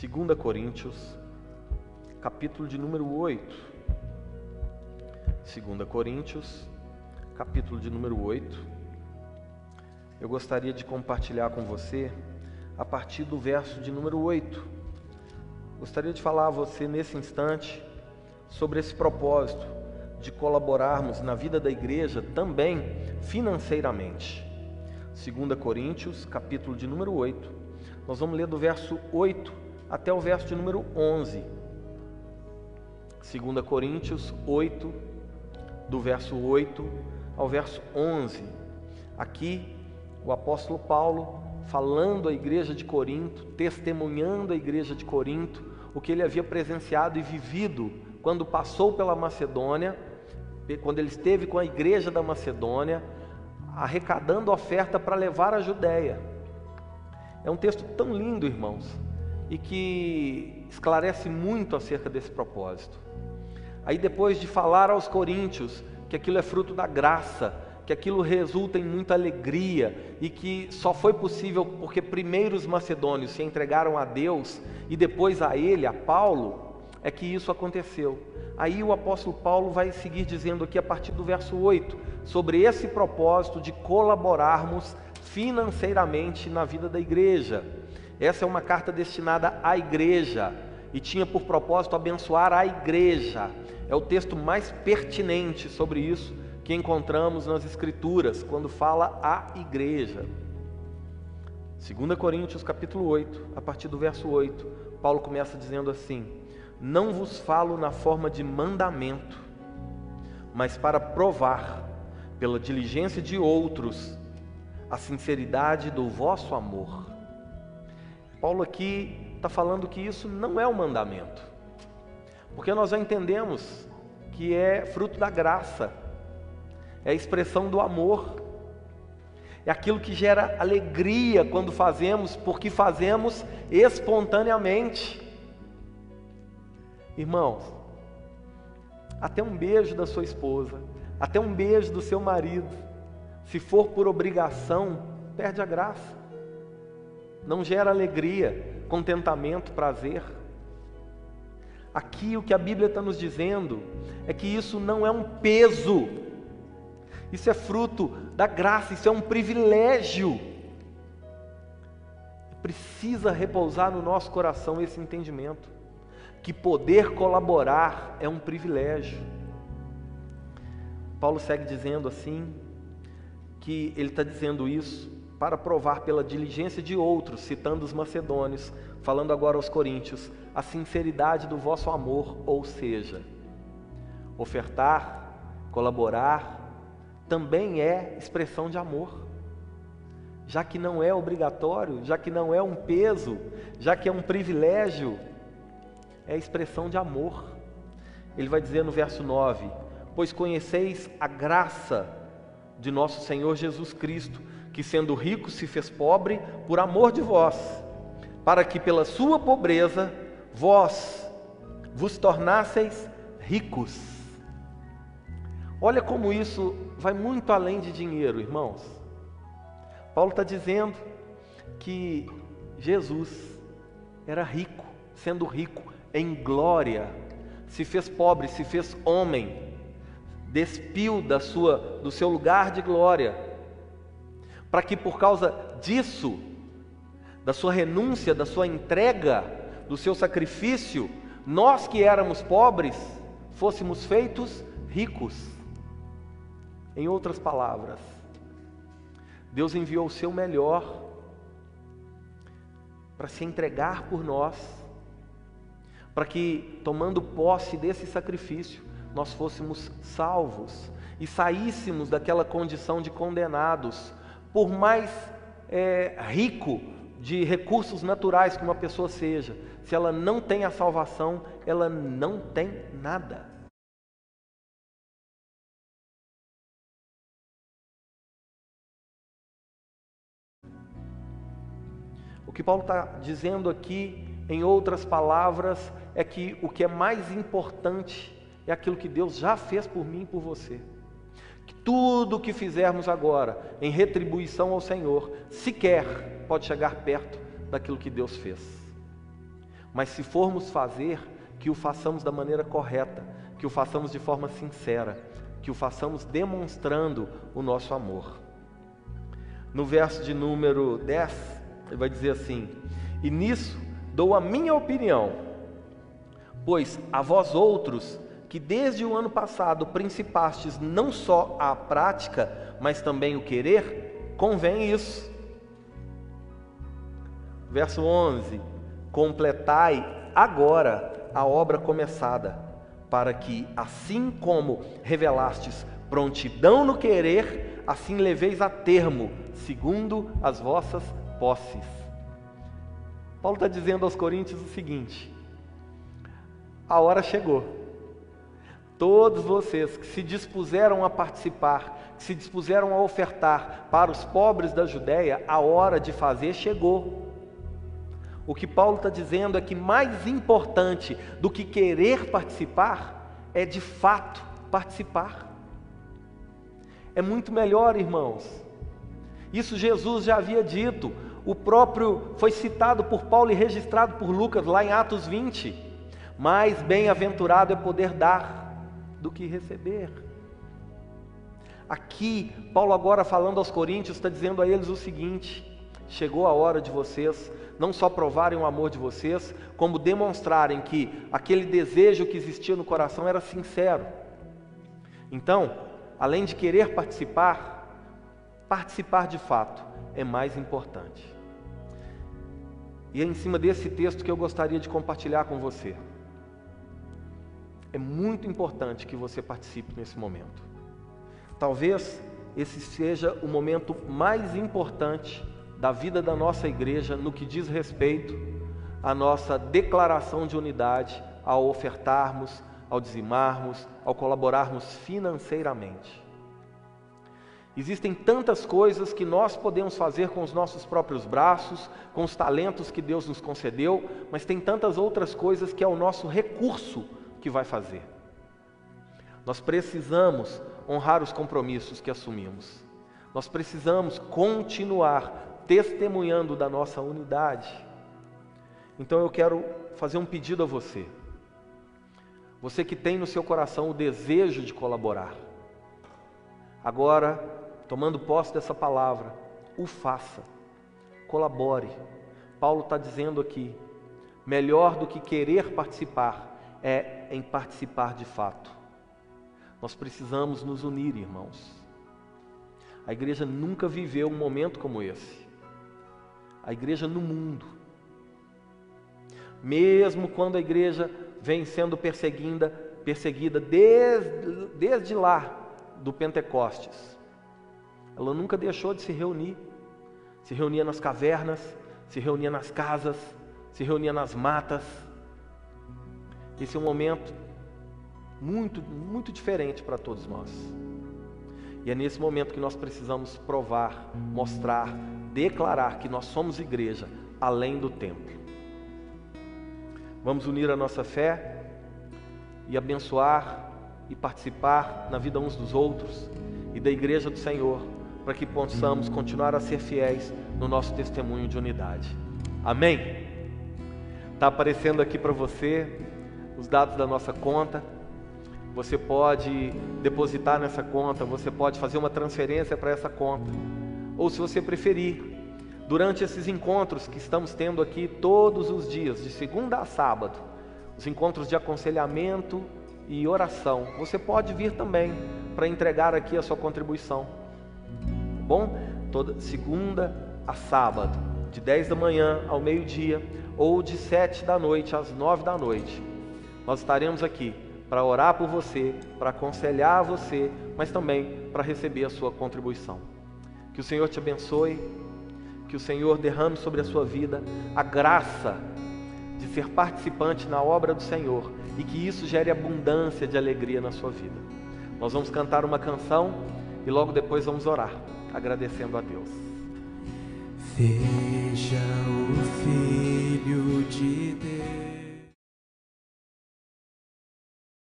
2 Coríntios, capítulo de número 8. 2 Coríntios, capítulo de número 8. Eu gostaria de compartilhar com você a partir do verso de número 8. Gostaria de falar a você nesse instante sobre esse propósito de colaborarmos na vida da igreja também financeiramente. 2 Coríntios, capítulo de número 8. Nós vamos ler do verso 8 até o verso de número 11. 2 Coríntios 8, do verso 8 ao verso 11. Aqui, o apóstolo Paulo falando à igreja de Corinto, testemunhando à igreja de Corinto o que ele havia presenciado e vivido quando passou pela Macedônia, quando ele esteve com a igreja da Macedônia, arrecadando oferta para levar à Judéia. É um texto tão lindo, irmãos, e que esclarece muito acerca desse propósito. Aí, depois de falar aos coríntios que aquilo é fruto da graça, que aquilo resulta em muita alegria e que só foi possível porque primeiro os macedônios se entregaram a Deus e depois a ele, a Paulo, é que isso aconteceu. Aí o apóstolo Paulo vai seguir dizendo aqui a partir do verso 8 sobre esse propósito de colaborarmos financeiramente na vida da igreja. Essa é uma carta destinada à igreja e tinha por propósito abençoar a igreja. É o texto mais pertinente sobre isso que encontramos nas Escrituras, quando fala a igreja. 2 Coríntios capítulo 8, a partir do verso 8, Paulo começa dizendo assim: Não vos falo na forma de mandamento, mas para provar, pela diligência de outros, a sinceridade do vosso amor. Paulo aqui está falando que isso não é um mandamento, porque nós já entendemos que é fruto da graça, é a expressão do amor, é aquilo que gera alegria quando fazemos, porque fazemos espontaneamente. Irmãos, até um beijo da sua esposa, até um beijo do seu marido, se for por obrigação, perde a graça não gera alegria, contentamento, prazer. Aqui o que a Bíblia está nos dizendo é que isso não é um peso, isso é fruto da graça, isso é um privilégio. Precisa repousar no nosso coração esse entendimento, que poder colaborar é um privilégio. Paulo segue dizendo assim, que ele está dizendo isso para provar pela diligência de outros, citando os macedônios, falando agora aos coríntios, a sinceridade do vosso amor, ou seja, ofertar, colaborar, também é expressão de amor. Já que não é obrigatório, já que não é um peso, já que é um privilégio, é expressão de amor. Ele vai dizer no verso 9: Pois conheceis a graça de nosso Senhor Jesus Cristo, que sendo rico se fez pobre por amor de vós, para que pela sua pobreza vós vos tornasseis ricos. Olha como isso vai muito além de dinheiro, irmãos. Paulo está dizendo que Jesus era rico, sendo rico em glória, se fez pobre, se fez homem, despiu da sua, do seu lugar de glória para que por causa disso, da sua renúncia, da sua entrega, do seu sacrifício, nós que éramos pobres, fôssemos feitos ricos. Em outras palavras, Deus enviou o seu melhor para se entregar por nós, para que, tomando posse desse sacrifício, nós fôssemos salvos e saíssemos daquela condição de condenados por mais é, rico de recursos naturais que uma pessoa seja, se ela não tem a salvação, ela não tem nada. O que Paulo está dizendo aqui, em outras palavras, é que o que é mais importante é aquilo que Deus já fez por mim e por você tudo o que fizermos agora em retribuição ao Senhor sequer pode chegar perto daquilo que Deus fez. mas se formos fazer, que o façamos da maneira correta, que o façamos de forma sincera, que o façamos demonstrando o nosso amor. No verso de número 10, ele vai dizer assim: E nisso dou a minha opinião, pois a vós outros, que desde o ano passado principastes não só a prática, mas também o querer, convém isso. Verso 11: Completai agora a obra começada, para que, assim como revelastes prontidão no querer, assim leveis a termo, segundo as vossas posses. Paulo está dizendo aos Coríntios o seguinte: a hora chegou. Todos vocês que se dispuseram a participar, que se dispuseram a ofertar para os pobres da Judéia, a hora de fazer chegou. O que Paulo está dizendo é que mais importante do que querer participar é de fato participar. É muito melhor, irmãos. Isso Jesus já havia dito. O próprio foi citado por Paulo e registrado por Lucas lá em Atos 20. Mais bem-aventurado é poder dar do que receber. Aqui, Paulo, agora falando aos Coríntios, está dizendo a eles o seguinte: chegou a hora de vocês não só provarem o amor de vocês, como demonstrarem que aquele desejo que existia no coração era sincero. Então, além de querer participar, participar de fato é mais importante. E é em cima desse texto que eu gostaria de compartilhar com você. É muito importante que você participe nesse momento. Talvez esse seja o momento mais importante da vida da nossa igreja no que diz respeito à nossa declaração de unidade, ao ofertarmos, ao dizimarmos, ao colaborarmos financeiramente. Existem tantas coisas que nós podemos fazer com os nossos próprios braços, com os talentos que Deus nos concedeu, mas tem tantas outras coisas que é o nosso recurso que vai fazer. Nós precisamos honrar os compromissos que assumimos. Nós precisamos continuar testemunhando da nossa unidade. Então eu quero fazer um pedido a você. Você que tem no seu coração o desejo de colaborar. Agora, tomando posse dessa palavra, o faça. Colabore. Paulo está dizendo aqui: melhor do que querer participar é em participar de fato. Nós precisamos nos unir, irmãos. A igreja nunca viveu um momento como esse. A igreja no mundo. Mesmo quando a igreja vem sendo perseguida, perseguida desde, desde lá do Pentecostes, ela nunca deixou de se reunir. Se reunia nas cavernas, se reunia nas casas, se reunia nas matas esse é um momento muito, muito diferente para todos nós. E é nesse momento que nós precisamos provar, mostrar, declarar que nós somos igreja além do templo. Vamos unir a nossa fé e abençoar e participar na vida uns dos outros e da igreja do Senhor, para que possamos continuar a ser fiéis no nosso testemunho de unidade. Amém? Está aparecendo aqui para você os dados da nossa conta. Você pode depositar nessa conta, você pode fazer uma transferência para essa conta. Ou se você preferir, durante esses encontros que estamos tendo aqui todos os dias, de segunda a sábado, os encontros de aconselhamento e oração, você pode vir também para entregar aqui a sua contribuição. Tá bom? Toda segunda a sábado, de 10 da manhã ao meio-dia, ou de 7 da noite às 9 da noite. Nós estaremos aqui para orar por você, para aconselhar você, mas também para receber a sua contribuição. Que o Senhor te abençoe, que o Senhor derrame sobre a sua vida a graça de ser participante na obra do Senhor e que isso gere abundância de alegria na sua vida. Nós vamos cantar uma canção e logo depois vamos orar, agradecendo a Deus. Veja o Filho de Deus.